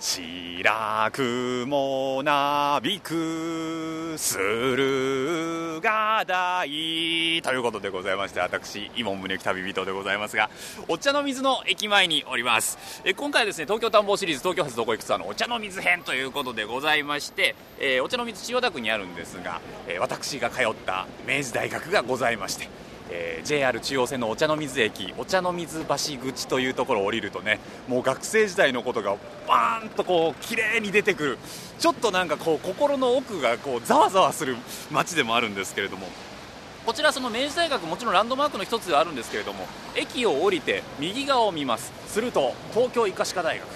白くもなびく駿河台ということでございまして私伊門宗行旅人でございますがお茶の水の駅前におります。え今回はですね東京探訪シリーズ東京発どこ行くツアーのお茶の水編ということでございまして、えー、お茶の水千代田区にあるんですが、えー、私が通った明治大学がございましてえー、JR 中央線のお茶の水駅お茶の水橋口というところを降りるとねもう学生時代のことがバーンとこう綺麗に出てくる。ちょっとなんかこう心の奥がこうざわざわする街でもあるんですけれども。こちらその明治大学もちろんランドマークの一つではあるんですけれども駅を降りて右側を見ます。すると東京医科歯科大学。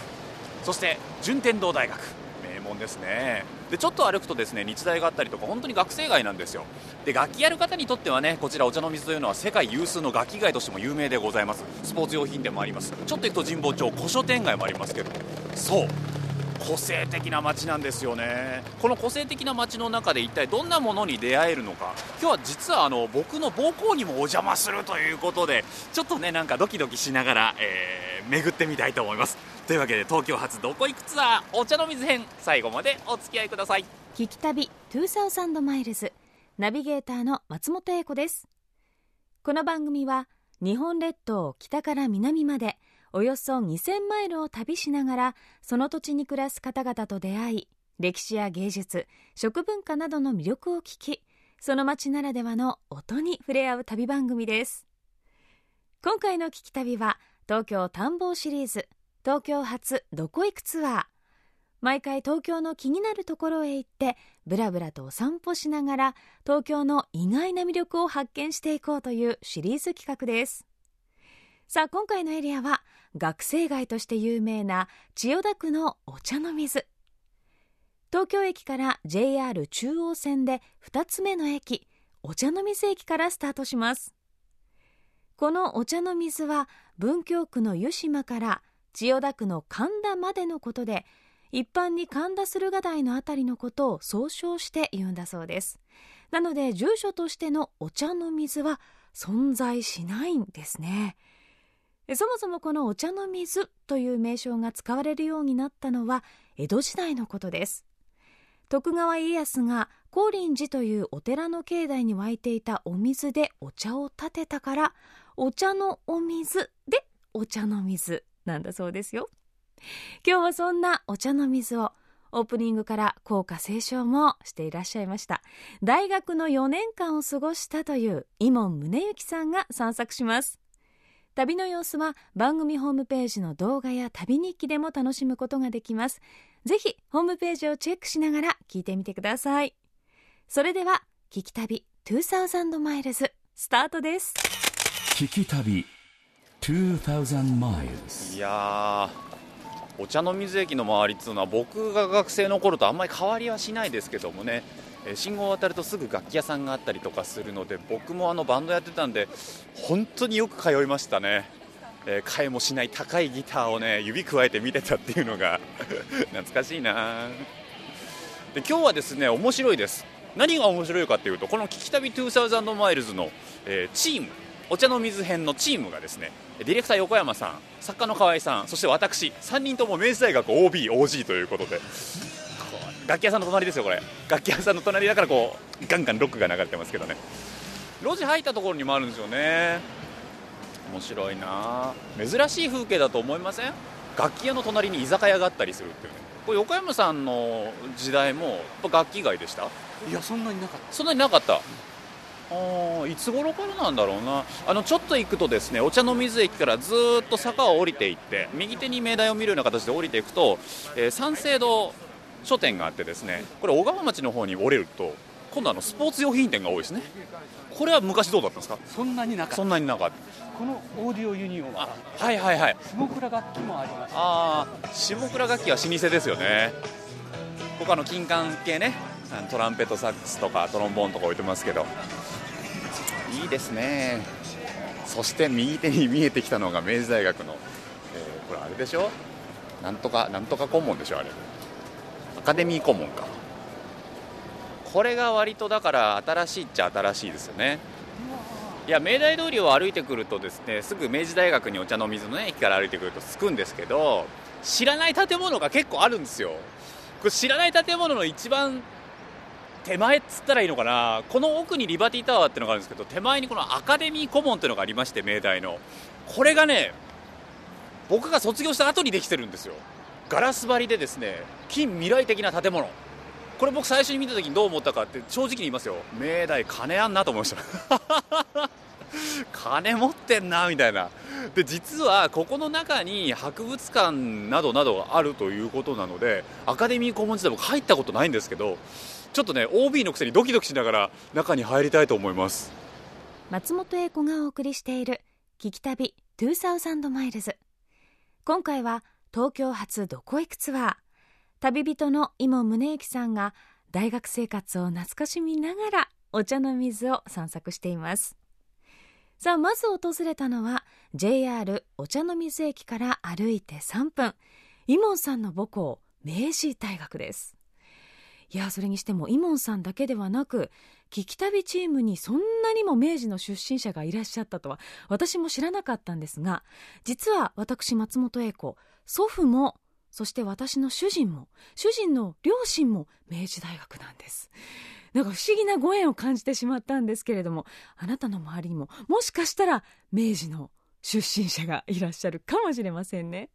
そして順天堂大学。名門ですね。でちょっと歩くとですね日大があったりとか本当に学生街なんですよ。で楽器やる方にとってはねこちらお茶の水というのは世界有数の楽器街としても有名でございます。スポーツ用品でもあります。ちょっと行くと神保町古書店街もありますけど。そう。個性的な街なんですよね。この個性的な街の中で一体どんなものに出会えるのか。今日は実はあの僕の母校にもお邪魔するということでちょっとねなんかドキドキしながら、えー、巡ってみたいと思います。というわけで東京発どこ行くツアーお茶の水編最後までお付き合いください。聞き旅2000マイルズナビゲーターの松本英子です。この番組は日本列島北から南までおよそ2000マイルを旅しながらその土地に暮らす方々と出会い歴史や芸術食文化などの魅力を聞きその街ならではの音に触れ合う旅番組です。今回の聞き旅は東京探訪シリーズ東京発どこ行くツアー。毎回東京の気になるところへ行ってブラブラとお散歩しながら東京の意外な魅力を発見していこうというシリーズ企画です。さあ今回のエリアは学生街として有名な千代田区のお茶の水。東京駅から JR 中央線で2つ目の駅お茶の水駅からスタートします。このお茶の水は文京区の湯島から千代田区の神田までのことで一般に神田駿河台のあたりのことを総称して言うんだそうです。なので住所としてのお茶の水は存在しないんですね。そもそもこのお茶の水という名称が使われるようになったのは江戸時代のことです。徳川家康が高林寺というお寺の境内に湧いていたお水でお茶を立てたからお茶のお水でお茶の水なんだそうですよ。今日はそんなお茶の水をオープニングから校歌斉唱もしていらっしゃいました。大学の4年間を過ごしたという伊門宗行さんが散策します。旅の様子は番組ホームページの動画や旅日記でも楽しむことができます。ぜひホームページをチェックしながら聞いてみてください。それでは聞き旅2000マイルズスタートです。聞き旅2000マイルズ。いやお茶の水駅の周りっていうのは僕が学生の頃とあんまり変わりはしないですけどもね信号を渡るとすぐ楽器屋さんがあったりとかするので僕もあのバンドやってたんで本当によく通いましたね、えー、買えもしない高いギターをね指くわえて見てたっていうのが 懐かしいな。で今日はですね面白いです。何が面白いかというとこの「聞き旅2000マイルズの」えー、チームお茶の水編のチームがですねディレクター横山さん作家の河合さんそして私3人とも明治大学 OBOG ということで楽器屋さんの隣ですよこれ。楽器屋さんの隣だからこうガンガンロックが流れてますけどね。路地入ったところにもあるんですよね。面白いな。珍しい風景だと思いません？楽器屋の隣に居酒屋があったりするっていうね。これ横山さんの時代も楽器街でした？いやそんなになかった。そんなになかった？あいつ頃からなんだろうな。あのちょっと行くとですねお茶の水駅からずっと坂を降りていって右手に明大を見るような形で降りていくと、えー、三省堂書店があってですねこれ小川町の方に降りると今度あのスポーツ用品店が多いですね。これは昔どうだったんですか？そんなになかった。そんなになかった。このオーディオユニオンははいはいはい。下倉楽器もあります、ああ下倉楽器は老舗ですよね。他の金管系ねトランペットサックスとかトロンボーンとか置いてますけど。いいですね。そして右手に見えてきたのが明治大学の、えー、これあれでしょ？なんとかなんとか顧問でしょあれ。アカデミー顧問か。これが割とだから新しいっちゃ新しいですよね。いや明大通りを歩いてくるとですねすぐ明治大学にお茶の水の、ね、駅から歩いてくると着くんですけど知らない建物が結構あるんですよ。これ知らない建物の一番手前っつったらいいのかな。この奥にリバティタワーっていうのがあるんですけど手前にこのアカデミー顧問っていうのがありまして明大の。これがね僕が卒業した後にできてるんですよガラス張りでですね近未来的な建物。これ僕最初に見た時にどう思ったかって正直に言いますよ。明大金あんなと思いました。金持ってんなみたいな。で実はここの中に博物館などなどがあるということなのでアカデミー顧問時代僕入ったことないんですけどちょっとね OB のくせにドキドキしながら中に入りたいと思います。松本英子がお送りしている「聞き旅2000マイルズ」今回は東京発どこ行くツアー旅人の今宗行さんが大学生活を懐かしみながらお茶の水を散策しています。さあまず訪れたのは JR お茶の水駅から歩いて3分。イモンさんの母校明治大学です。いやそれにしてもイモンさんだけではなく聞き旅チームにそんなにも明治の出身者がいらっしゃったとは私も知らなかったんですが実は私松本英子祖父もそして私の主人も主人の両親も明治大学なんです。なんか不思議なご縁を感じてしまったんですけれどもあなたの周りにももしかしたら明治の出身者がいらっしゃるかもしれませんね。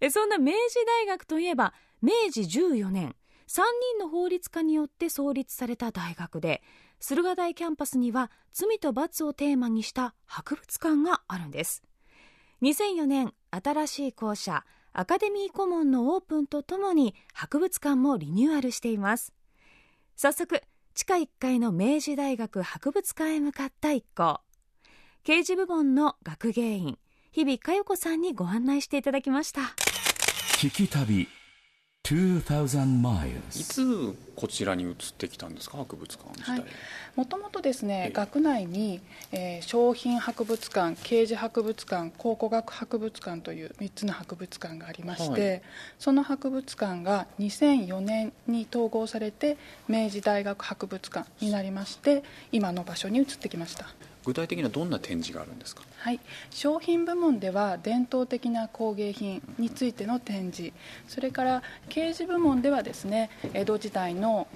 えそんな明治大学といえば明治14年3人の法律家によって創立された大学で駿河台キャンパスには罪と罰をテーマにした博物館があるんです。2004年新しい校舎アカデミー顧問のオープンとともに博物館もリニューアルしています。早速地下1階の明治大学博物館へ向かった一行。刑事部門の学芸員日々佳代子さんにご案内していただきました。聞き旅。いつこちらに移ってきたんですか？博物館自体、はい。もともとですねええ。学内に、えー商品博物館刑事博物館考古学博物館という3つの博物館がありまして、はい。その博物館が2004年に統合されて明治大学博物館になりまして今の場所に移ってきました具体的にはどんな展示があるんですか？はい、商品部門では伝統的な工芸品についての展示。それから刑事部門ではですね江戸時代の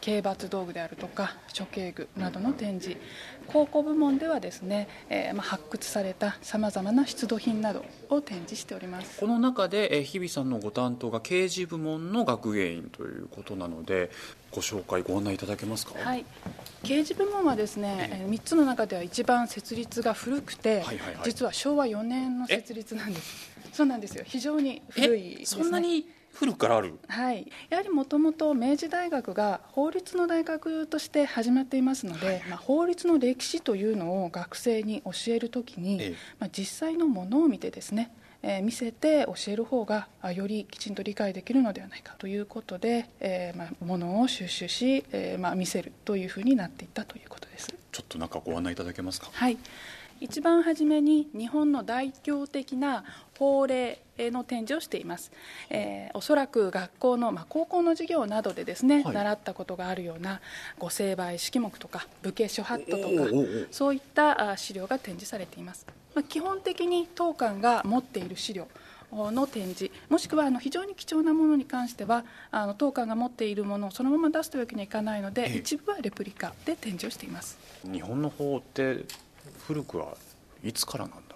刑罰道具であるとか処刑具などの展示。考古部門ではですね、えーまあ、発掘されたさまざまな出土品などを展示しております。この中で、えー日比さんのご担当が刑事部門の学芸員ということなのでご紹介ご案内いただけますか？はい、刑事部門はですね、えー3つの中では一番設立が古くて、はいはいはい。実は昭和4年の設立なんです。そうなんですよ。非常に古いね、そんなに古くからある？はい、やはりもともと明治大学が法律の大学として始まっていますので、まあ、法律の歴史というのを学生に教えるときに、ええ。まあ、実際のものを見てですね、えー見せて教える方があよりきちんと理解できるのではないかということで、えーまあ、ものを収集し、えーまあ、見せるというふうになっていったということです。ちょっとなんかご案内いただけますか？はい、一番初めに日本の代表的な法令の展示をしています、えーおそらく学校の、まあ、高校の授業などでですね、はい。習ったことがあるような御成敗式目とか武家諸法度とかおーおーおーそういったあ資料が展示されています、まあ、基本的に当館が持っている資料の展示もしくはあの非常に貴重なものに関してはあの当館が持っているものをそのまま出すというわけにはいかないので、ええ。一部はレプリカで展示をしています。日本の法って古くはいつからなんだろ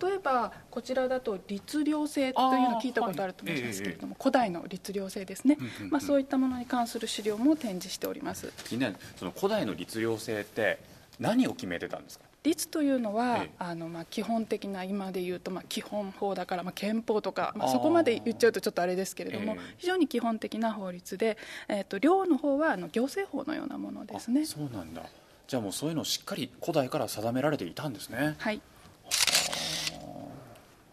例えばこちらだと律令制というのを聞いたことあると思いますけれども、古代の律令制ですね、うんうんうんまあ、そういったものに関する資料も展示しております。う気になる。その古代の律令制って何を決めてたんですか？律というのは、ええ。あのまあ基本的な今で言うとまあ基本法だからまあ憲法とか、まあ、そこまで言っちゃうとちょっとあれですけれども、ええ非常に基本的な法律で、えー、と領の方はあの行政法のようなものですね。あそうなんだじゃあもうそういうのをしっかり古代から定められていたんですね。はい。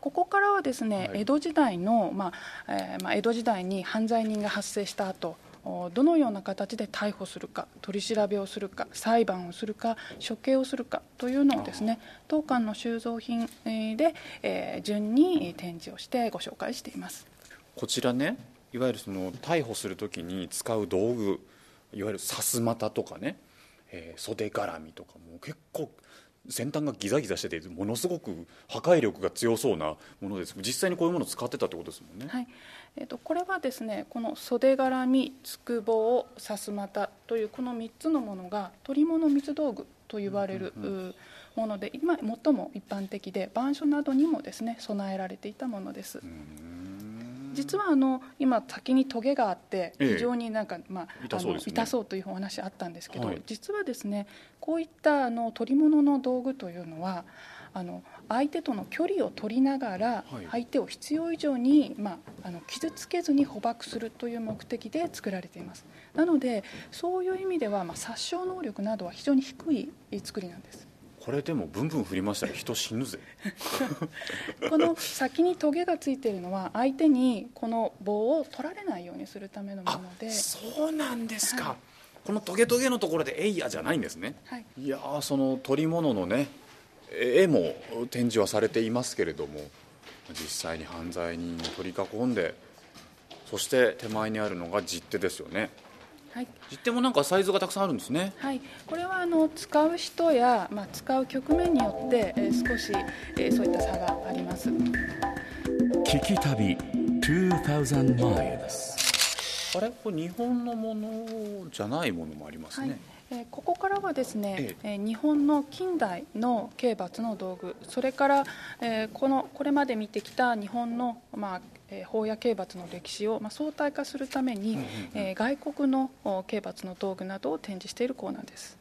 ここからはですね、はい。江戸時代の、まあえーまあ、江戸時代に犯罪人が発生した後おどのような形で逮捕するか取り調べをするか裁判をするか処刑をするかというのをですね当館の収蔵品えーで、えー順に展示をしてご紹介しています。こちらねいわゆるその逮捕するときに使う道具いわゆるさすまたとかね、えー袖絡みとかも結構先端がギザギザしててものすごく破壊力が強そうなものです。実際にこういうものを使ってたってことですもんね、はい。えー、とこれはですねこの袖絡みつくぼうさすまたというこの3つのものが取り物水道具と言われる、うもので今最も一般的で板書などにもですね備えられていたものです。実はあの今先にトゲがあってええ。非常になんか、まあ痛そう痛そうというお話あったんですけど、はい。実はですねこういったあの取り物の道具というのはあの相手との距離を取りながらはい。相手を必要以上に、まあ、あの傷つけずに捕獲するという目的で作られています。なのでそういう意味では、まあ、殺傷能力などは非常に低い作りなんですこれでもブンブン振りましたら人死ぬぜ。この先にトゲがついているのは相手にこの棒を取られないようにするためのもので、そうなんですか、はい。このトゲトゲのところで「えいや」じゃないんですね。はい、いやーその取り物のね絵も展示はされていますけれども実際に犯罪人を取り囲んでそして手前にあるのが実手ですよねはい。実手もなんかサイズがたくさんあるんですね。はい、これはあの使う人や、まあ、使う局面によって、えー少し、えーそういった差があります。聞き旅2000 miles あれ？これ日本のものじゃないものもありますはい。ね、えーここからはですねえ、えー日本の近代の刑罰の道具。それから、えーこのこれまで見てきた日本の、まあえー法や刑罰の歴史を、まあ、相対化するために、えー外国のお刑罰の道具などを展示しているコーナーです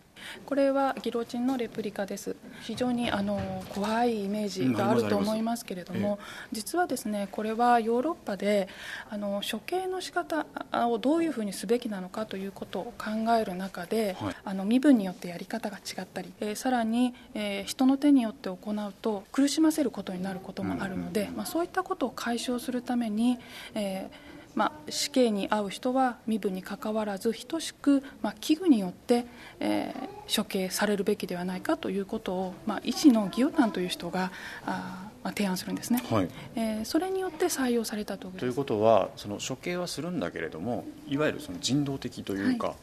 これはギロチンのレプリカです。非常にあの怖いイメージがあると思いますけれども、実はですねこれはヨーロッパであの処刑の仕方をどういうふうにすべきなのかということを考える中で、はい。あの身分によってやり方が違ったり、えーさらに、えー人の手によって行うと苦しませることになることもあるので、まあ、そういったことを解消するために、えーまあ、死刑に遭う人は身分にかかわらず等しく、まあ、器具によって、えー処刑されるべきではないかということを、まあ、医師のギオタンという人があー、まあ、提案するんですね、はい。えーそれによって採用された道具ということはその処刑はするんだけれどもいわゆるその人道的というか、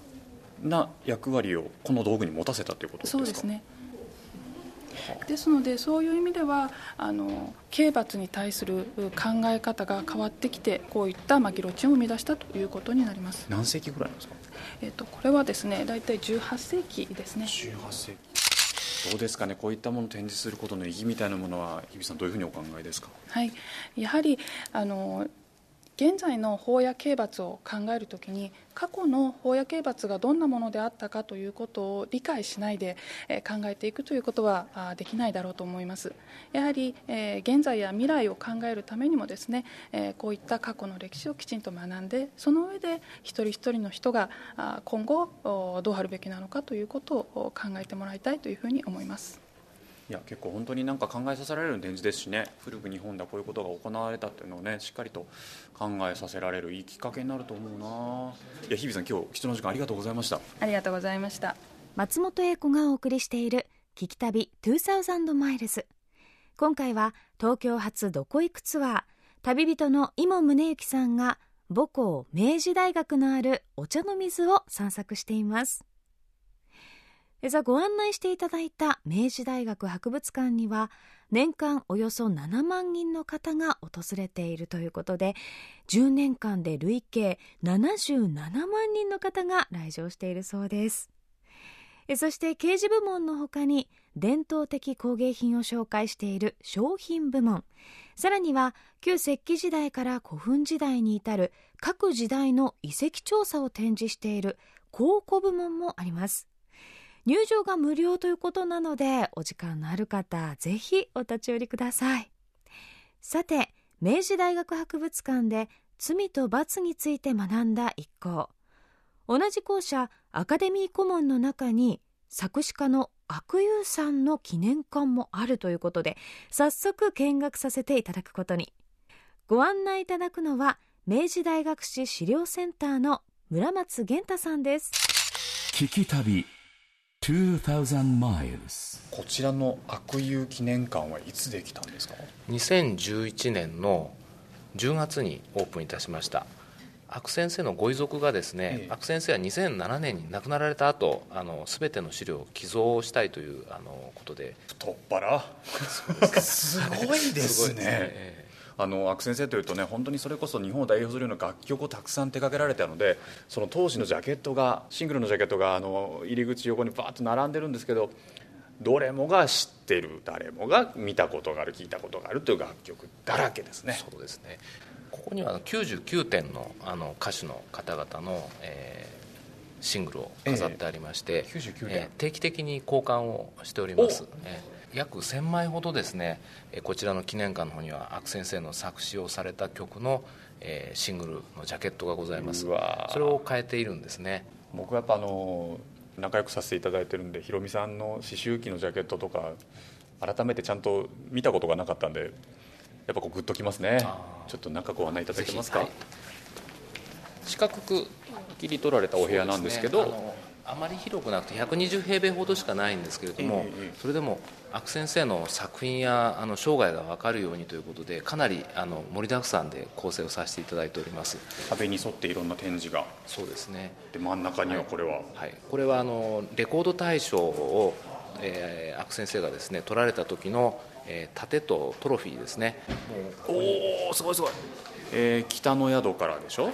な役割をこの道具に持たせたということですか？そうですねですのでそういう意味ではあの刑罰に対する考え方が変わってきてこういった、まあ、ギロチンを生み出したということになります、何世紀ぐらいなんですか？えっとこれはですね大体18世紀ですね。18世紀。どうですかね？こういったものを展示することの意義みたいなものは日比さんどういうふうにお考えですか？はい、やはりあの現在の法や刑罰を考えるときに過去の法や刑罰がどんなものであったかということを理解しないで、考えていくということはできないだろうと思います。やはり、現在や未来を考えるためにもですね、こういった過去の歴史をきちんと学んでその上で一人一人の人が今後どうあるべきなのかということを考えてもらいたいというふうに思います。いや結構本当になんか考えさせられる展示ですしね。古く日本ではこういうことが行われたっていうのをねしっかりと考えさせられるいいきっかけになると思うな。いや日比さん今日貴重な時間ありがとうございました。ありがとうございました。松本英子がお送りしている「聞き旅2000マイルズ」今回は東京発どこ行くツアー旅人の伊茂宗行さんが母校明治大学のあるお茶の水を散策しています。さあご案内していただいた明治大学博物館には年間およそ7万人の方が訪れているということで10年間で累計77万人の方が来場しているそうです。そして刑事部門の他に伝統的工芸品を紹介している商品部門。さらには旧石器時代から古墳時代に至る各時代の遺跡調査を展示している考古部門もあります。入場が無料ということなのでお時間のある方ぜひお立ち寄りください。さて明治大学博物館で罪と罰について学んだ一行。同じ校舎アカデミー顧問の中に作詞家の悪友さんの記念館もあるということで早速見学させていただくことに。ご案内いただくのは明治大学史資料センターの村松源太さんです。聞き旅。こちらの悪友記念館はいつできたんですか？2011年の10月にオープンいたしました。阿久先生のご遺族がですね、ええ。阿久先生は2007年に亡くなられた後あの全ての資料を寄贈したいというあのことで。太っ腹。すごいですね。えあの阿久先生というとね本当にそれこそ日本を代表するような楽曲をたくさん手掛けられたのでその当時のジャケットがシングルのジャケットがあの入り口横にバーッと並んでるんですけどどれもが知ってる誰もが見たことがある聞いたことがあるという楽曲だらけですね。そうですね。ここにはあの99点のあの歌手の方々の、えーシングルを飾ってありまして、ええ。99点。えー定期的に交換をしております、えー約1000枚ほどですね、えーこちらの記念館の方には阿久先生の作詞をされた曲の、えーシングルのジャケットがございます。それを変えているんですね。僕はやっぱあの仲良くさせていただいてるんでひろみさんの刺繍機のジャケットとか改めてちゃんと見たことがなかったんでやっぱこうグッときますね。ちょっと中ご案内いただけますか、ぜひ四角く切り取られたお部屋なんですけどねあまり広くなくて120平米ほどしかないんですけれども、それでも阿久先生の作品やあの生涯が分かるようにということでかなりあの盛りだくさんで構成をさせていただいております。壁に沿っていろんな展示が。そうですね、で真ん中にはこれは、はい、これはあのレコード大賞を、えー、阿久先生がですね取られた時の、えー盾とトロフィーですね。もうおおすごいすごい、えー北の宿からでしょ、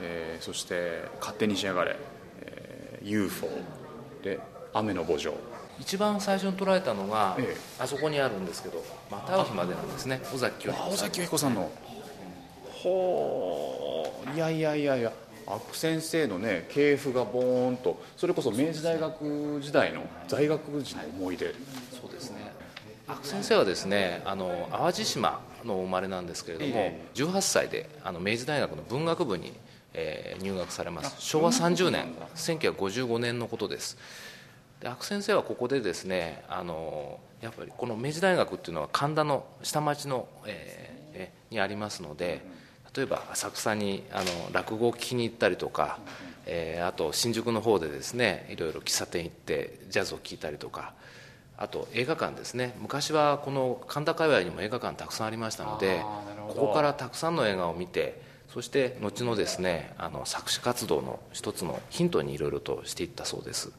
えーそして「勝手にしやがれ」えー UFO で「雨の墓場。一番最初に取られたのが、ええ。あそこにあるんですけど「また会う日まで」なんですね。尾崎清」彦さん尾崎彦さんの。ほういやいやいやいや。阿久先生のね系譜がボーンと。それこそ明治大学時代の在学時の思い出。そうですね。阿久先生はですねあの淡路島のお生まれなんですけれども、え18歳であの明治大学の文学部に、えー入学されます。昭和30年。1955年のことです。で阿久先生はここでですねあのやっぱりこの明治大学っていうのは神田の下町の、えーえにありますので例えば浅草にあの落語を聞きに行ったりとか、えーあと新宿の方でですねいろいろ喫茶店行ってジャズを聴いたりとかあと映画館ですね。昔はこの神田界隈にも映画館たくさんありましたのでここからたくさんの映画を見てそして後のですねあの作詞活動の一つのヒントにいろいろとしていったそうです。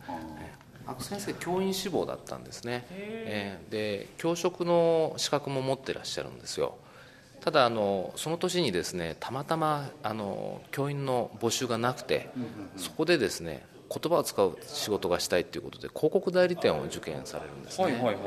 阿久先生教員志望だったんですね、えーで教職の資格も持ってらっしゃるんですよ。ただあのその年にですねたまたまあの教員の募集がなくて、そこでですね言葉を使う仕事がしたいということで広告代理店を受験されるんですね、はい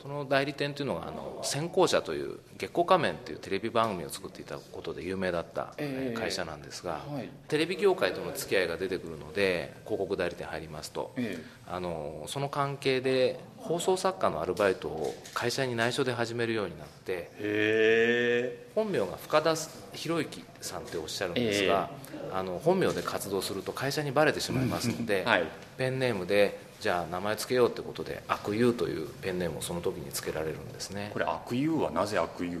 その代理店というのがあの先行者という月光仮面というテレビ番組を作っていたことで有名だったええ。会社なんですが、はい。テレビ業界との付き合いが出てくるので広告代理店入りますと、えあのその関係で放送作家のアルバイトを会社に内緒で始めるようになってへえ。本名が深田博之さんっておっしゃるんですが、あの本名で活動すると会社にバレてしまいますので、はい。ペンネームでじゃあ名前つけようってことで悪友というペンネームをその時につけられるんですね。これ悪友はなぜ悪友？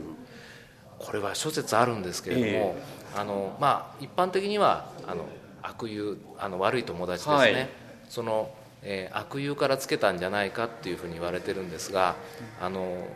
これは諸説あるんですけれども、えあのまあ、一般的にはあの悪友あの悪い友達ですね、はい。その、えー悪友からつけたんじゃないかっていうふうに言われてるんですがあの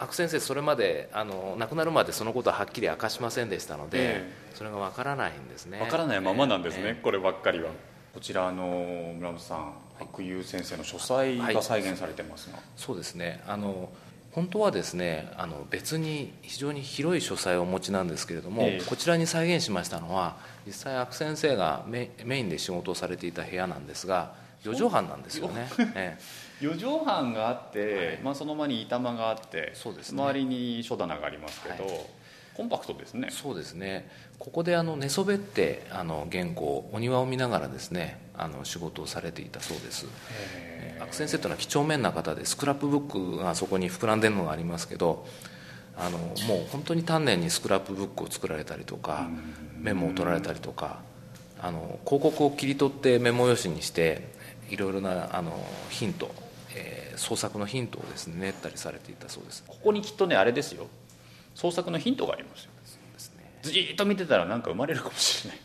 悪先生それまであの亡くなるまでそのことははっきり明かしませんでしたので、えそれがわからないんですね。わからないままなんですね、えーこればっかりは。こちらあの村本さん、悪友先生の書斎が再現されてますが、そうですね。あの本当はですねあの別に非常に広い書斎をお持ちなんですけれども、ええ。こちらに再現しましたのは実際阿久先生がメメインで仕事をされていた部屋なんですが4畳半なんですよね、え4 畳半があって、まあ、その間に板間があってそうですね。周りに書棚がありますけど、はい。コンパクトですね。えそうですね。ここであの寝そべってあの原稿お庭を見ながらですねあの仕事をされていたそうです。阿久先生というのは几帳面な方でスクラップブックがそこに膨らんでるのがありますけどあのもう本当に丹念にスクラップブックを作られたりとかメモを取られたりとかあの広告を切り取ってメモ用紙にしていろいろなあのヒント、えー創作のヒントをですね練ったりされていたそうです。ここにきっとねあれですよ。創作のヒントがありますよ。ですね。じーっと見てたらなんか生まれるかもしれない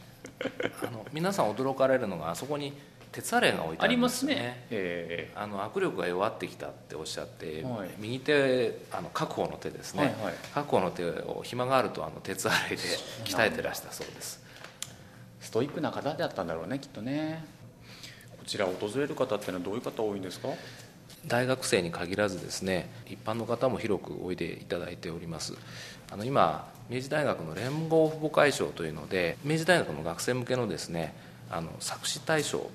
あの皆さん驚かれるのがあそこに鉄アレイが置いてありますね。ありますね。えあの握力が弱ってきたっておっしゃって、はい。右手あの確保の手ですね、はいはい。確保の手を暇があるとあの鉄アレイで 鍛えてらしたそうです。ストイックな方だったんだろうねきっとね。こちら訪れる方ってのはどういう方多いんですか？大学生に限らずですね一般の方も広くおいでいただいておりますあの今明治大学の連合父母会賞というので明治大学の学生向けのですねあの作詞大賞を、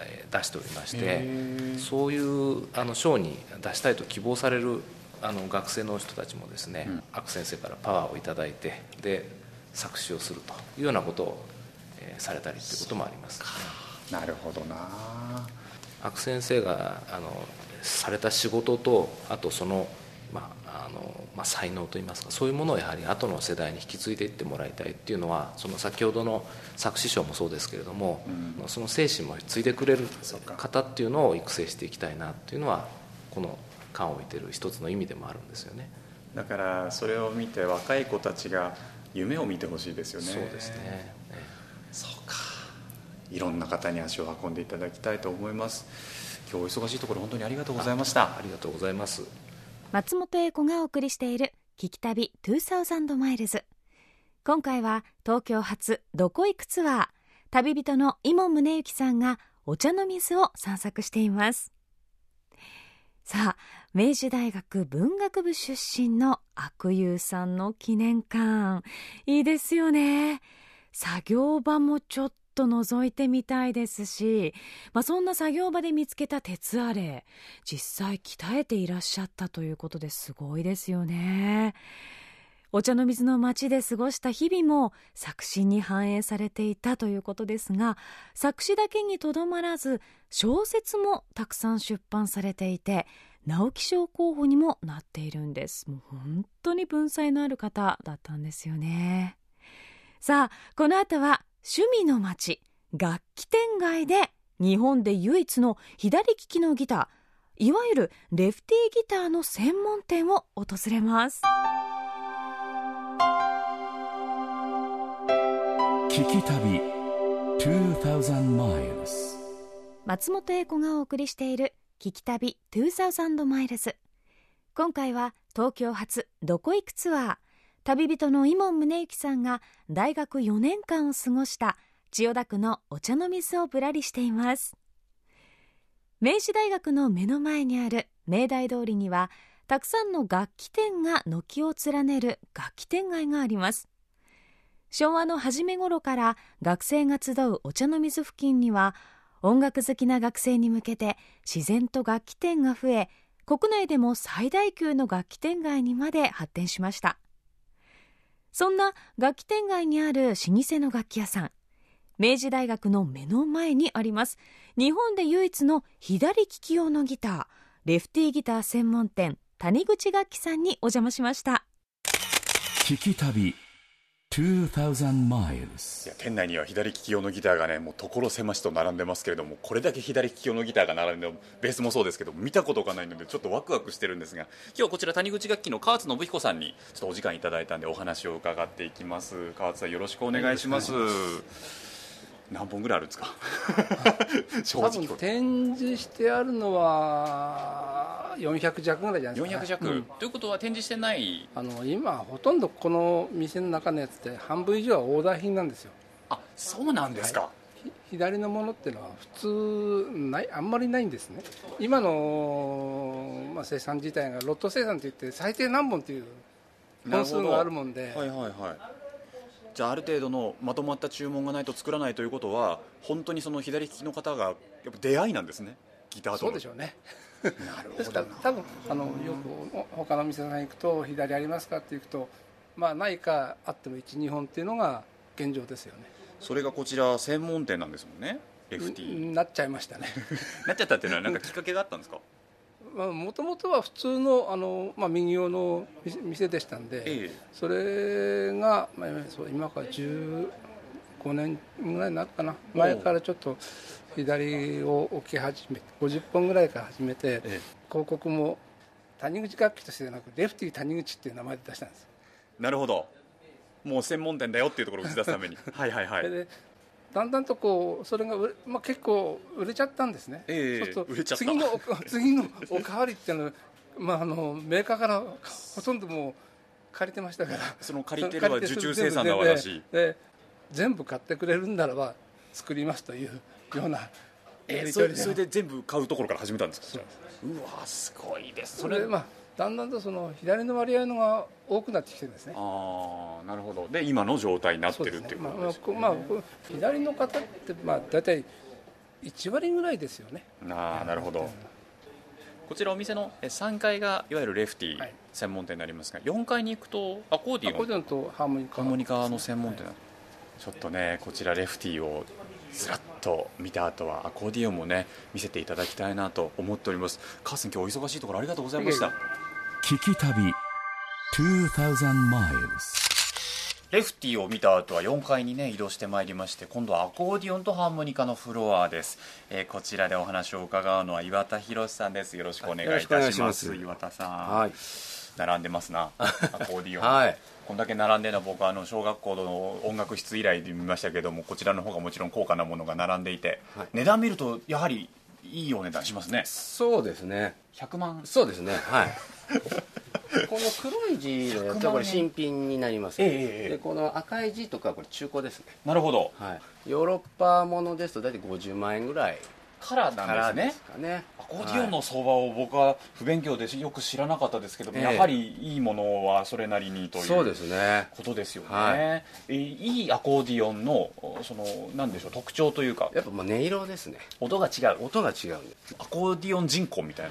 えー出しておりましてそういうあの賞に出したいと希望されるあの学生の人たちもですね、うん。アク先生からパワーをいただいてで作詞をするというようなことを、えーされたりということもあります、なるほどな。アク先生があのされた仕事とあとその,、まああのまあ、才能といいますかそういうものをやはり後の世代に引き継いでいってもらいたいっていうのはその先ほどの作詞賞もそうですけれども、その精神も継いでくれる方っていうのを育成していきたいなっていうのはこの缶を置いてる一つの意味でもあるんですよね。だからそれを見て若い子たちが夢を見てほしいですよね。そうですね、えそうか。いろんな方に足を運んでいただきたいと思います。今日お忙しいところ本当にありがとうございました。ありがとうございます。松本英子がお送りしている「聞き旅2000マイルズ」今回は東京発どこ行くツアー旅人の伊門宗行さんがお茶の水を散策しています。さあ明治大学文学部出身の悪友さんの記念館。いいですよね。作業場もちょっと覗いてみたいですし、まあ、そんな作業場で見つけた鉄アレイ実際鍛えていらっしゃったということですごいですよね。お茶の水の町で過ごした日々も作詞に反映されていたということですが作詞だけにとどまらず小説もたくさん出版されていて直木賞候補にもなっているんです。もう本当に文才のある方だったんですよね。さあこの後は趣味の街楽器店街で日本で唯一の左利きのギターいわゆるレフティギターの専門店を訪れます。聞き旅2000 miles 松本英子がお送りしている「聞き旅2000マイルズ」今回は東京発どこ行くツアー旅人の伊門宗行さんが大学4年間を過ごした千代田区のお茶の水をぶらりしています。明治大学の目の前にある明大通りにはたくさんの楽器店が軒を連ねる楽器店街があります。昭和の初め頃から学生が集うお茶の水付近には音楽好きな学生に向けて自然と楽器店が増え国内でも最大級の楽器店街にまで発展しました。そんな楽器店街にある老舗の楽器屋さん。明治大学の目の前にあります。日本で唯一の左利き用のギター。レフティーギター専門店谷口楽器さんにお邪魔しました。聞き旅。いや店内には左利き用のギターがねもう所狭しと並んでますけれどもこれだけ左利き用のギターが並んでベースもそうですけど見たことがないのでちょっとワクワクしてるんですが今日こちら谷口楽器の河津信彦さんにちょっとお時間いただいたんでお話を伺っていきます。川津さんよろしくお願いします。何本ぐらいあるんですか？正多分直展示してあるのは400弱ぐらいじゃないですか、400弱、うん。ということは展示してない？あの今ほとんどこの店の中のやつって半分以上はオーダー品なんですよ。あそうなんですか、ひ左のものっていうのは普通ないあんまりないんですね。今の、まあ、生産自体がロット生産といって最低何本っていう本数があるもんで。はいはいはいじゃあある程度のまとまった注文がないと作らないということは本当にその左利きの方がやっぱ出会いなんですね。ギターとの。そうでしょうね。なるですから多分あのよくお他の店さん行くと左ありますかって行くとまあないかあっても12本っていうのが現状ですよね。それがこちら専門店なんですもんね。レフティー。なっちゃいましたね。なっちゃったっていうのは何かきっかけがあったんですか？もともとは普通のあの、まあ、右用の店店でしたんで、ええ。それが、まあ、そう今から15年ぐらいになるかな。前からちょっと左を置き始め50本ぐらいから始めて、え広告も谷口楽器としてではなくレフティ谷口っていう名前で出したんです、なるほど。もう専門店だよっていうところを打ち出すために。はいはいはい。でだんだんとこうそれが売れ、まあ、結構売れちゃったんですね、ええそうする売れちゃった。と次のお 次のおかわりっていうのは、まあ、あのメーカーからほとんどもう借りてましたから。その借りてるは 受注生産なわだし全部買ってくれるんならば作りますという ようなやえり取りそれそれで全部買うところから始めたんですか？そううわすごいです。それでまあだんだんとその左の割合のが多くなってきてるんですね。ああなるほど。で今の状態になってるっていうまあことですまあこまあ、左の方ってまあ大体1割ぐらいですよね。ああなるほど。こちらお店のえ3階がいわゆるレフティはい。専門店になりますが4階に行くとアコーディオン。アコーディオンとハーモニカ。ハーモニカの専門店ちょっとねこちらレフティをずらっと見た後はアコーディオンもね見せていただきたいなと思っております。母さん今日お忙しいところありがとうございました聞き旅。2000 miles レフティを見た後は4階にね移動してまいりまして今度はアコーディオンとハーモニカのフロアです、えーこちらでお話を伺うのは岩田博さんです。よろしくお願いいたします。岩田さん、はい。並んでますなアコーディオン、はい。こんだけ並んでるのは僕はあの小学校の音楽室以来で見ましたけどもこちらの方がもちろん高価なものが並んでいて、はい。値段見るとやはりいいお値段しますね。そうですね。100万。そうですね。はい。この黒い字のやつはこれ新品になります、ええでこの赤い字とかはこれ中古ですね。なるほど。はい。ヨーロッパものですと大体50万円ぐらい。カラーかなんですね。らですかねアコーディオンの相場を僕は不勉強でよく知らなかったですけども、ええ。やはりいいものはそれなりにというそうですね。ことですよね、はい。えーいいアコーディオンのそのなんでしょう特徴というかやっぱもう音色ですね。音が違う。音が違うんで。すアコーディオン人口みたい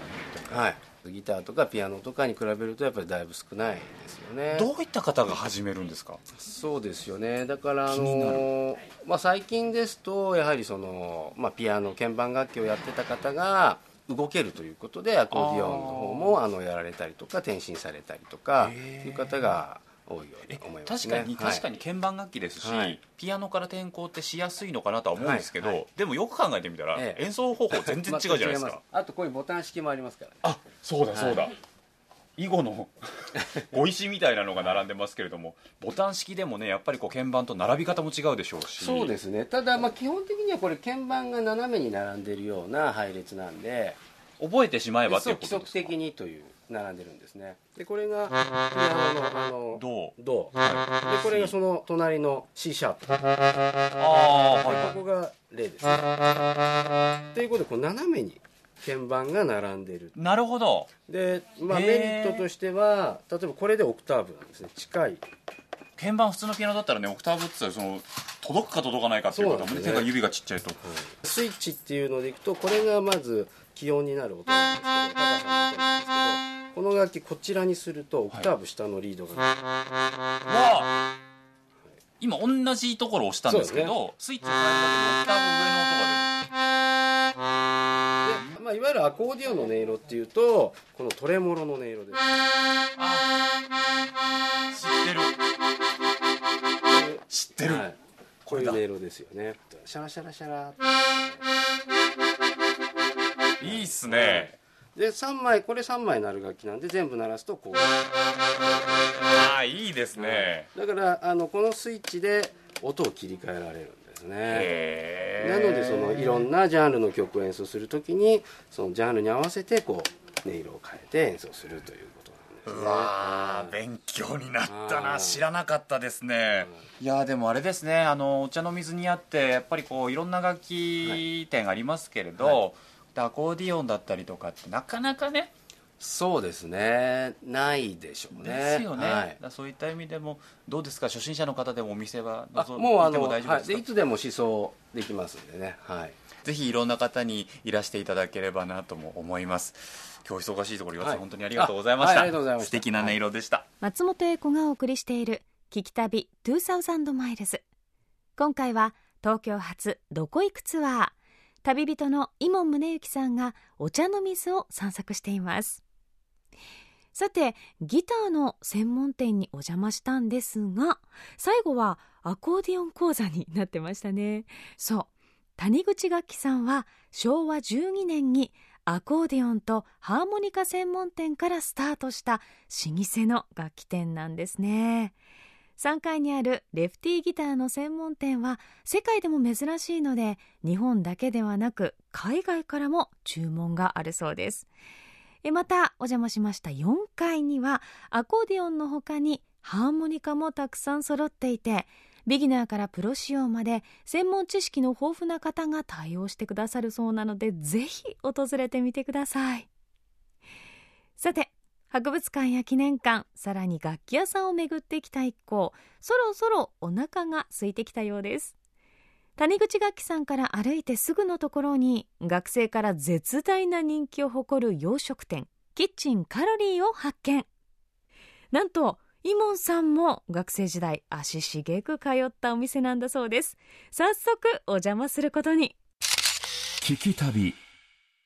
なはい。ギターとかピアノとかに比べるとやっぱりだいぶ少ないですよね。どういった方が始めるんですか？そうですよね。だからあの、まあ、最近ですとやはりその、まあ、ピアノ鍵盤楽器をやってた方が動けるということでアコーディオンの方もあのやられたりとか転身されたりとかいう方が多いように思いますね。確かに、確かにに鍵盤楽器ですし、はい。ピアノから転校ってしやすいのかなとは思うんですけど、はい。はい。でもよく考えてみたら、ええ。演奏方法全然違うじゃないですか、あとこういうボタン式もありますから。ねあそうだそうだ、囲碁の 碁石みたいなのが並んでますけれどもボタン式でもねやっぱりこう鍵盤と並び方も違うでしょうし。そうですね。ただまあ基本的にはこれ鍵盤が斜めに並んでるような配列なんで覚えてしまえばという規ことですか？則的にという並んでるんですね。でこれがピアノのあのどうドでこれがその隣の C シャープ。ああはいはい。ここがレですね。ということでこう斜めに鍵盤が並んでる。なるほど。で、まあ、メリットとしては例えばこれでオクターブなんですね近い。鍵盤普通のピアノだったらねオクターブって言ったらその届くか届かないかっていう方もそうなんですね。ね手が指がちっちゃいと、スイッチっていうのでいくとこれがまず気温になる音なんですけど高さの音なんですけどこの楽器こちらにするとオクターブ下のリードが、わあ。今同じところを押したんですけどそうスイッチを変えるだけでオクターブ上の音が出る。でまあ、いわゆるアコーディオンの音色っていうとこのトレモロの音色です。知ってる。知ってる、はい、こういう音色ですよね。シャラシャラシャラいいっすね、で3枚これ3枚鳴る楽器なんで全部鳴らすとこう。ああいいですね、だからあのこのスイッチで音を切り替えられる。んですね。へなのでそのいろんなジャンルの曲を演奏するときにそのジャンルに合わせてこう音色を変えて演奏するということなんですね。うわー勉強になったな。はい知らなかったですね。いやーでもあれですね。あのお茶の水にあってやっぱりこういろんな楽器店ありますけれど、はアコーディオンだったりとかってなかなかねそうですね。ないでしょうね。ですよね、はい。そういった意味でもどうですか？初心者の方でもお店はあ覗もうあの、いても大丈夫はい、ですいつでも思想できますんでね。はい。ぜひいろんな方にいらしていただければなとも思います。今日忙しいところ岩田さん、はい。本当にありがとうございました、あはいありがとうございました。素敵な音色でした、松本英子がお送りしている「聞き旅2000マイルズ」今回は東京発どこ行くツアー。旅人の伊門宗行さんがお茶の水を散策していますさてギターの専門店にお邪魔したんですが最後はアコーディオン講座になってましたね。そう。谷口楽器さんは昭和12年にアコーディオンとハーモニカ専門店からスタートした老舗の楽器店なんですね。3階にあるレフティーギターの専門店は世界でも珍しいので日本だけではなく海外からも注文があるそうです。またお邪魔しました。4階にはアコーディオンの他にハーモニカもたくさん揃っていてビギナーからプロ仕様まで専門知識の豊富な方が対応してくださるそうなのでぜひ訪れてみてください。さて博物館や記念館さらに楽器屋さんを巡ってきた一行。そろそろお腹が空いてきたようです。谷口楽器さんから歩いてすぐのところに学生から絶大な人気を誇る洋食店キッチンカロリーを発見。なんとイモンさんも学生時代足しげく通ったお店なんだそうです。早速お邪魔することに。聞き旅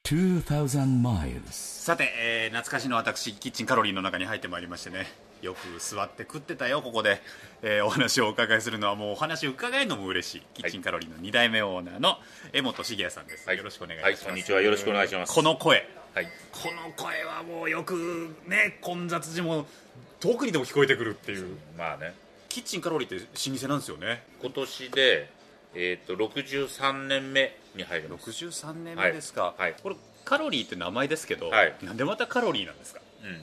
2000 miles さて、えー懐かしの私キッチンカロリーの中に入ってまいりましてねよく座って食ってたよここで、えーお話をお伺いするのはもうお話を伺えるのも嬉しい。キッチンカロリーの2代目オーナーの江本茂也さんです、はい。よろしくお願いします、はいこんにちは。よろしくお願いします。この声。はい。この声はもうよくね混雑時も遠くにでも聞こえてくるっていう。まあね。キッチンカロリーって老舗なんですよね。今年で、えー、と63年目に入ります、63年目ですか、はいはい。これカロリーって名前ですけど、はい。なんでまたカロリーなんですか？うん、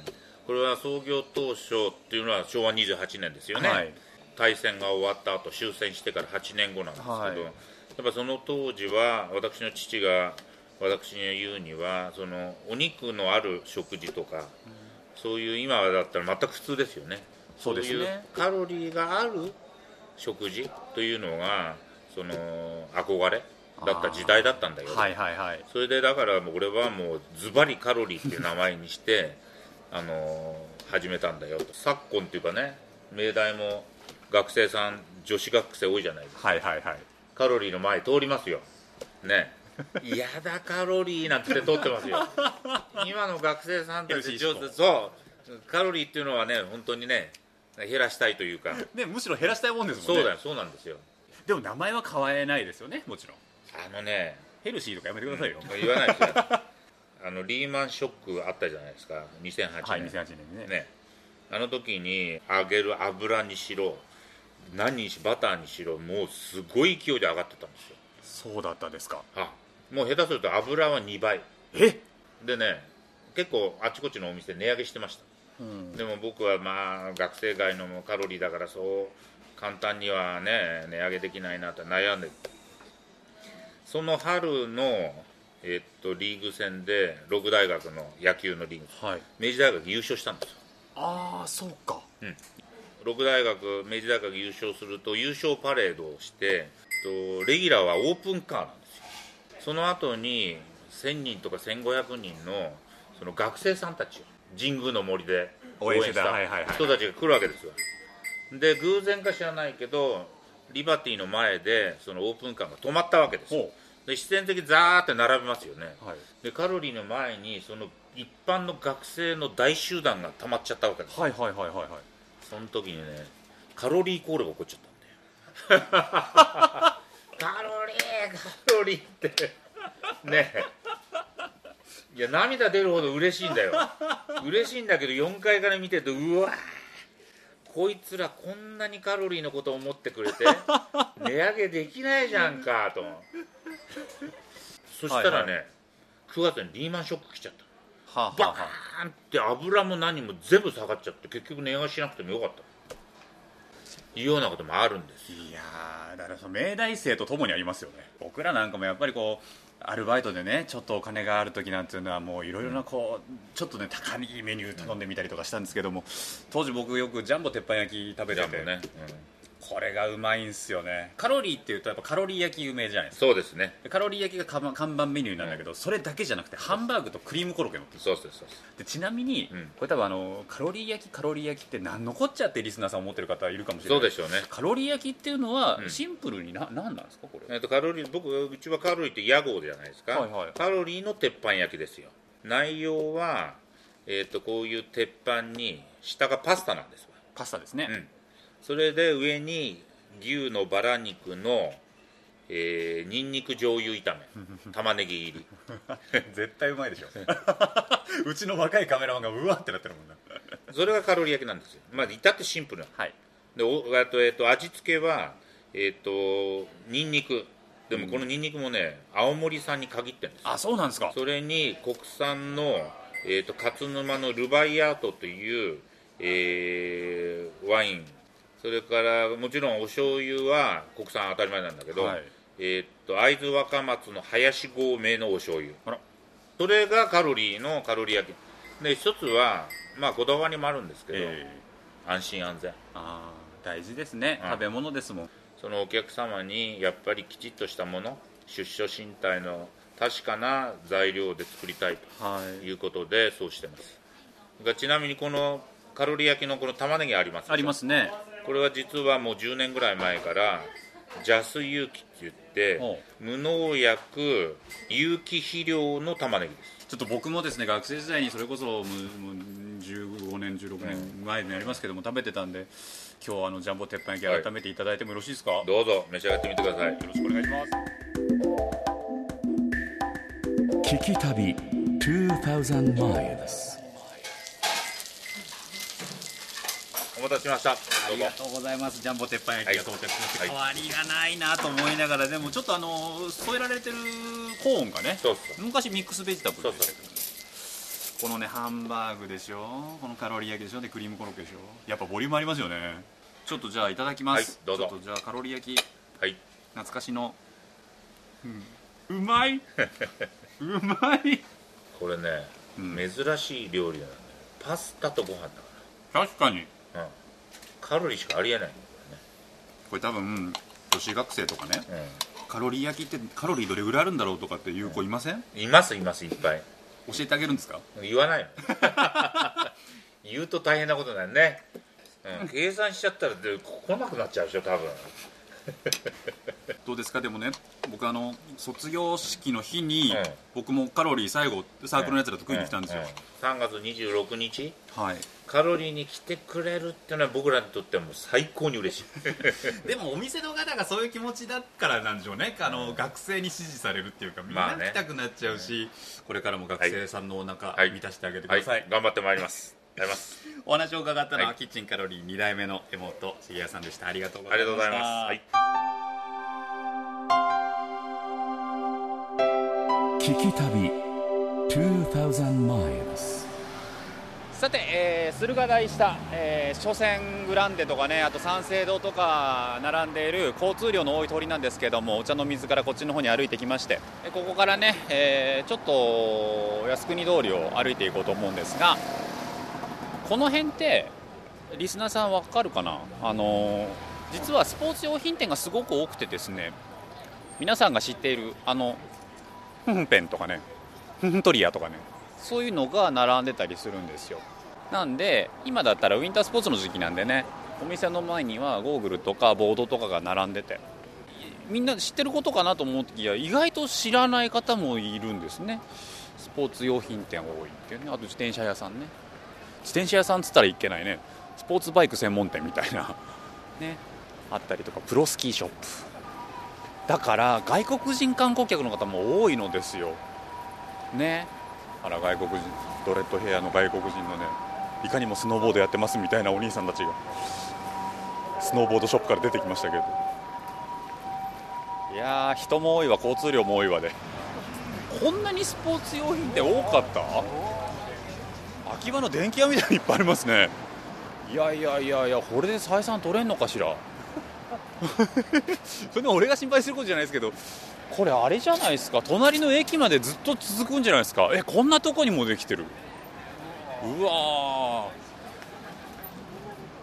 これは創業当初っていうのは昭和28年ですよね、はい。大戦が終わった後終戦してから8年後なんですけど、はい。やっぱその当時は私の父が私に言うにはそのお肉のある食事とか、そういう今だったら全く普通ですよね。そうですね。いうカロリーがある食事というのがその憧れだった時代だったんだよ、はいはいはい。それでだからもう俺はもうズバリカロリーっていう名前にしてあのー始めたんだよと。昨今っていうかね明大も学生さん女子学生多いじゃないですか。はいはいはい。カロリーの前通りますよ。ね。やだカロリーなんて通ってますよ。今の学生さんたちそう。カロリーっていうのはね本当にね減らしたいというか。ね、むしろ減らしたいもんですもんね。そうだよ。そうなんですよ。でも名前は変えないですよねもちろん。あのね。ヘルシーとかやめてくださいよ、言わないですよあのリーマンショックあったじゃないですか。2008年、はい2008年にね。ね。あの時に揚げる油にしろ何にしバターにしろもうすごい勢いで上がってたんですよ。そうだったですか。あもう下手すると油は2倍。え？でね結構あちこちのお店値上げしてました、でも僕はまあ学生街のカロリーだからそう簡単にはね値上げできないなと悩んで。その春の、えっとリーグ戦で六大学の野球のリーグ。はい。明治大学優勝したんですよ。ああそうか。六大学明治大学優勝すると優勝パレードをしてとレギュラーはオープンカーなんですよ。その後に1000人とか1500人のその学生さんたち神宮の森で応援してた。人たちが来るわけですよ。で偶然か知らないけどリバティの前でそのオープンカーが止まったわけですよ必然的にザーって並びますよね、はい。でカロリーの前にその一般の学生の大集団が溜まっちゃったわけです。はいはいはいはいはい。その時にねカロリーコールが起こっちゃったんだよ。カロリーカロリーって。ね。えいや涙出るほど嬉しいんだよ。嬉しいんだけど4階から見てるとうわこいつらこんなにカロリーのことを思ってくれて値上げできないじゃんかと そしたらね、はい9月にリーマンショック来ちゃった。はあ、バはあはあ。ーンって油も何も全部下がっちゃって結局値上げしなくてもよかった。いうようなこともあるんです。いやーだからその明大生とともにありますよね。僕らなんかもやっぱりこうアルバイトでねちょっとお金がある時なんていうのはもういろいろなこうちょっとね高いメニュー頼んでみたりとかしたんですけども当時僕よくジャンボ鉄板焼き食べてて。ジャンボね、これがうまいんすよね。カロリーっていうとやっぱカロリー焼き有名じゃないですか。そうですね。でカロリー焼きが看板看板メニューなんだけど、それだけじゃなくてハンバーグとクリームコロッケ乗ってるそうそうそうでちなみに、うん。これ多分あのカロリー焼きカロリー焼きって何のこっちゃってリスナーさん思ってる方いるかもしれない。そうでしょうね。カロリー焼きっていうのはうん。シンプルにな、何なんですかこれ。えっとカロリー僕うちはカロリーって屋号じゃないですか、はいはい。カロリーの鉄板焼きですよ。内容は、えっとこういう鉄板に下がパスタなんですわ。パスタですね、うんそれで上に牛のバラ肉のえー、ニンニク醤油炒め玉ねぎ入り。絶対うまいでしょ。うちの若いカメラマンがうわってなってるもんな。それがカロリー焼きなんですよ。まあ至ってシンプルな。はい。でおあと、えっと、味付けは、えっと、ニンニク。でもこのニンニクもね、青森産に限ってるんですあそうなんですか。それに国産の、えー、と勝沼のルバイアートという、えーワインそれからもちろんお醤油は国産当たり前なんだけど、はい。えー、と会津若松の林合名のお醤油。それがカロリーのカロリー焼き。で一つはまあこだわりもあるんですけど、ええ。安心安全。ああ大事ですね、うん。食べ物ですもん。そのお客様にやっぱりきちっとしたもの出所身体の確かな材料で作りたいとはい。いうことでそうしてます。がちなみにこのカロリー焼きのこの玉ねぎありますありますねこれは実はもう10年ぐらい前からジャス有機って言ってほ無農薬有機肥料の玉ねぎです。ちょっと僕もですね学生時代にそれこそもうもう15年16年前になりますけども食べてたんで今日はあのジャンボ鉄板焼き改めていただいてもよろしいですか、よどうぞ召し上がってみてください。ろしくお願いします。聞き旅2000 miles 待たせしました。ありがとうございます。ジャンボ鉄板焼きが到着しまして、はい。変わりがないなと思いながらでもちょっとあの添えられてるコーンがねそうそう。昔ミックスベジタブルでしたけどね。このねハンバーグでしょ。このカロリー焼きでしょ。でクリームコロッケでしょ。やっぱボリュームありますよね。ちょっとじゃあいただきます、はいどうぞ。ちょっとじゃあカロリー焼き。はい。懐かしの、うん、うまい。うまい。これね、うん。珍しい料理なんだよパスタとご飯だ確かに。から、うん、カロリーしかありえない。んだこれ多分女子学生とかねよね、カロリー焼きってカロリーどれぐらいあるんだろうとかっていう子いません、うん、いますいますいっぱい。教えてあげるんですか？言わないの 言うと大変なことになるね、うん、計算しちゃったらで来なくなっちゃうでしょ多分 どうですか？でもね僕あの卒業式の日に、うん僕もカロリー最後サークルのやつらと食いに来たんですよ、うう3月26日？はい。カロリーに来てくれるっていうのは僕らにとってはもう最高に嬉しい。でもお店の方がそういう気持ちだからなんでしょうね。あの、学生に支持されるっていうかみんなまあね来たくなっちゃうし、これからも学生さんのお腹はい。満たしてあげてくはい。ださい、頑張ってまいりますやります。お話を伺ったのは、はい。キッチンカロリー2代目の江本茂也さんでした。ありがとうごあざいました。りがとうございます、はい。聞き旅2000 miles さて、えー駿河台下、えー、初戦グランデとかねあと三省堂とか並んでいる交通量の多い通りなんですけどもお茶の水からこっちの方に歩いてきましてえここからね、えーちょっと靖国通りを歩いていこうと思うんですがこの辺ってリスナーさんわかるかな？あの実はスポーツ用品店がすごく多くてですね皆さんが知っているあのフンペンとかねフントリアとかねそういうのが並んでたりするんですよ。なんで今だったらウィンタースポーツの時期なんでねお店の前にはゴーグルとかボードとかが並んでてみんな知ってることかなと思っていや意外と知らない方もいるんですね。スポーツ用品店多いっていうね。あと自転車屋さんね。自転車屋さんっつったらいけないね。スポーツバイク専門店みたいな。ね。あったりとかプロスキーショップ。だから外国人観光客の方も多いのですよ。ね。あら外国人ドレッドヘアの外国人のねいかにもスノーボードやってますみたいなお兄さんたちがスノーボードショップから出てきましたけど。いやー人も多いわ。交通量も多いわで。こんなにスポーツ用品って多かった？秋葉の電気屋みたいにいっぱいありますね。いやいやいやいやこれで採算取れんのかしら？それで俺が心配することじゃないですけど。これあれじゃないですか？隣の駅までずっと続くんじゃないですか？えこんなとこにもできてる。うわ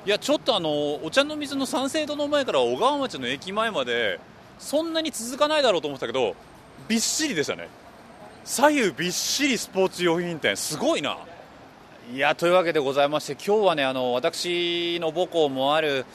ー。いやちょっとあのお茶の水の三省堂の前から小川町の駅前までそんなに続かないだろうと思ってたけどびっしりでしたね。左右びっしりスポーツ用品店。すごいないやというわけでございまして今日はねあの私の母校もある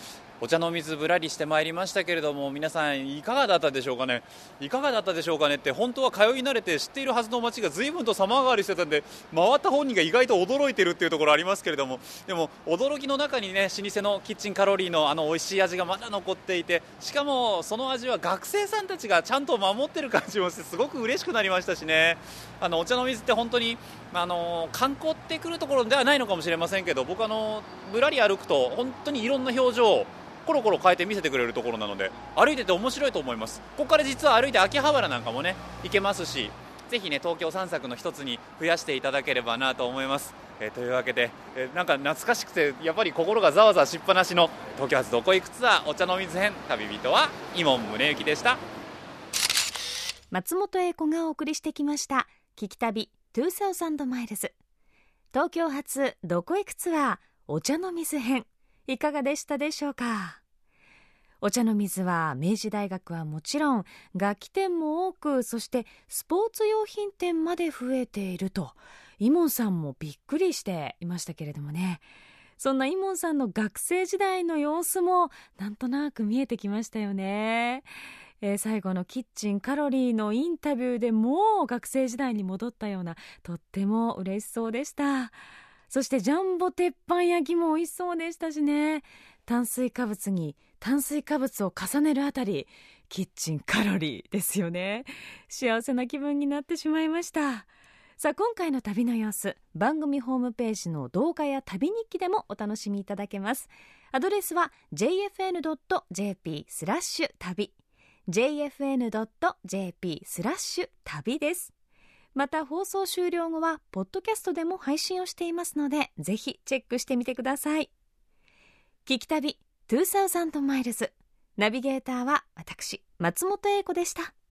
お茶の水ぶらりしてまいりましたけれども皆さんいかがだったでしょうかね？いかがだったでしょうかねって本当は通い慣れて知っているはずの街が随分と様変わりしてたんで回った本人が意外と驚いてるっていうところありますけれどもでも驚きの中にね老舗のキッチンカロリーのあの美味しい味がまだ残っていてしかもその味は学生さんたちがちゃんと守ってる感じもしてすごく嬉しくなりましたしね。あのお茶の水って本当にあの観光ってくるところではないのかもしれませんけど僕あのぶらり歩くと本当にいろんな表情コロコロ変えて見せてくれるところなので歩いてて面白いと思います。ここから実は歩いて秋葉原なんかもね行けますしぜひね東京散策の一つに増やしていただければなと思います、えーというわけで、えーなんか懐かしくてやっぱり心がざわざわしっぱなしの東京発どこ行くツアーお茶の水編旅人は伊門宗行でした。松本英子がお送りしてきました。聞き旅2000マイルズ東京発どこ行くツアーお茶の水編。いかがでしたでしょうか？お茶の水は明治大学はもちろん楽器店も多くそしてスポーツ用品店まで増えているとイモンさんもびっくりしていましたけれどもね。そんなイモンさんの学生時代の様子もなんとなく見えてきましたよね。えー最後のキッチンカロリーのインタビューでもう学生時代に戻ったようなとっても嬉しそうでした。そしてジャンボ鉄板焼きも美味しそうでしたしね。炭水化物に炭水化物を重ねるあたりキッチンカロリーですよね。幸せな気分になってしまいました。さあ今回の旅の様子番組ホームページの動画や旅日記でもお楽しみいただけます。アドレスは jfn.jp スラッシュ旅。jfn.jp スラッシュ旅です。また放送終了後はポッドキャストでも配信をしていますのでぜひチェックしてみてください。聞き旅2000マイルズナビゲーターは私松本英子でした。